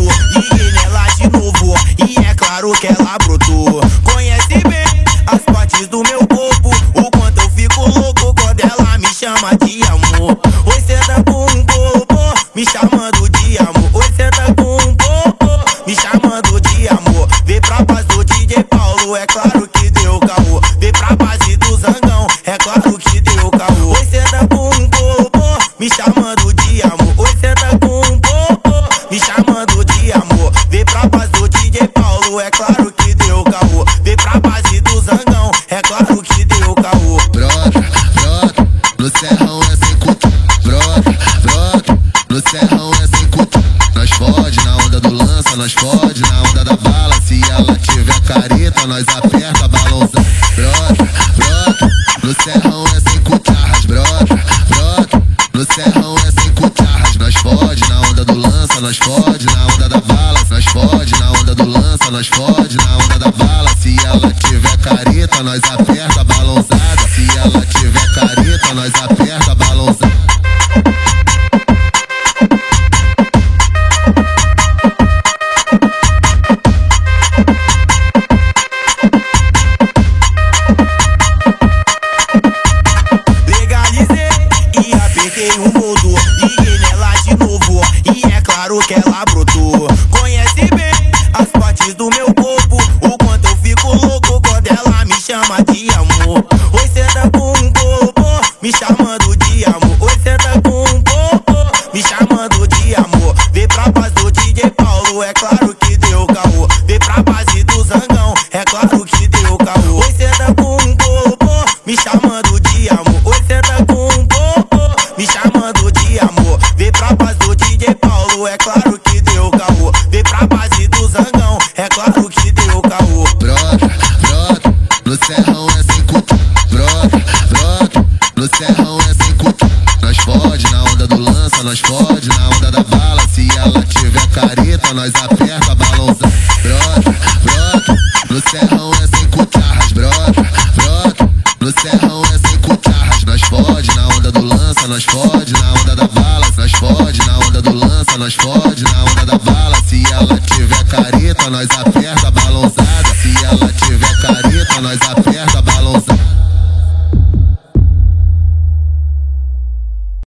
bruto. E ele é lá de novo, e é claro que ela brotou. Conhece bem as partes do meu corpo. O quanto eu fico louco quando ela me chama de amor. Oi, senta tá com um popô me chamando de amor. Oi, senta tá com um popô me chamando de amor. Vê pra paz do DJ Paulo, é claro que é claro que deu caô. Brota, brota, no serrão é sem conta. Brota, brota, no serrão é sem conta. Nós fode na onda do lança, nós fode na onda da bala. Se ela tiver careta, nós aperta a balança. Brota, brota, no serrão é sem cutarras. Brota, brota, no serrão é sem cutarras. Nós fode na onda do lança, nós fode na onda onda da bala. Se ela tiver careta, nós aperta balonzada. Se ela tiver careta, nós aperta balonzada. Legalizei e apertei o modo. Liguei nela de novo. E é claro que ela brotou. tropas do DJ Paulo, é claro que deu caô. Vem pra base do zangão, é claro que deu caô. Oi, senta tá com um bobo, me chamando de amor. Oi, senta tá com um bobo, me chamando de amor. Vem pra base do DJ Paulo, é claro que deu caô. Vem pra base do zangão, é claro que deu caô. Brota, brota, no serrão é cinco. Brota, brota, no serrão é cinco. Nós pode na onda do lança, nós pode na onda da bala então nós aperta balãozão. Broca, broca no serrão é sem cutarras. Broca, broca no serrão é sem cutarras. Nós fode na onda do lança, nós fode na onda da bala. Nós fode na onda do lança, nós fode na onda da bala. Se ela tiver careta, nós aperta balãozada. Se ela tiver careta, nós aperta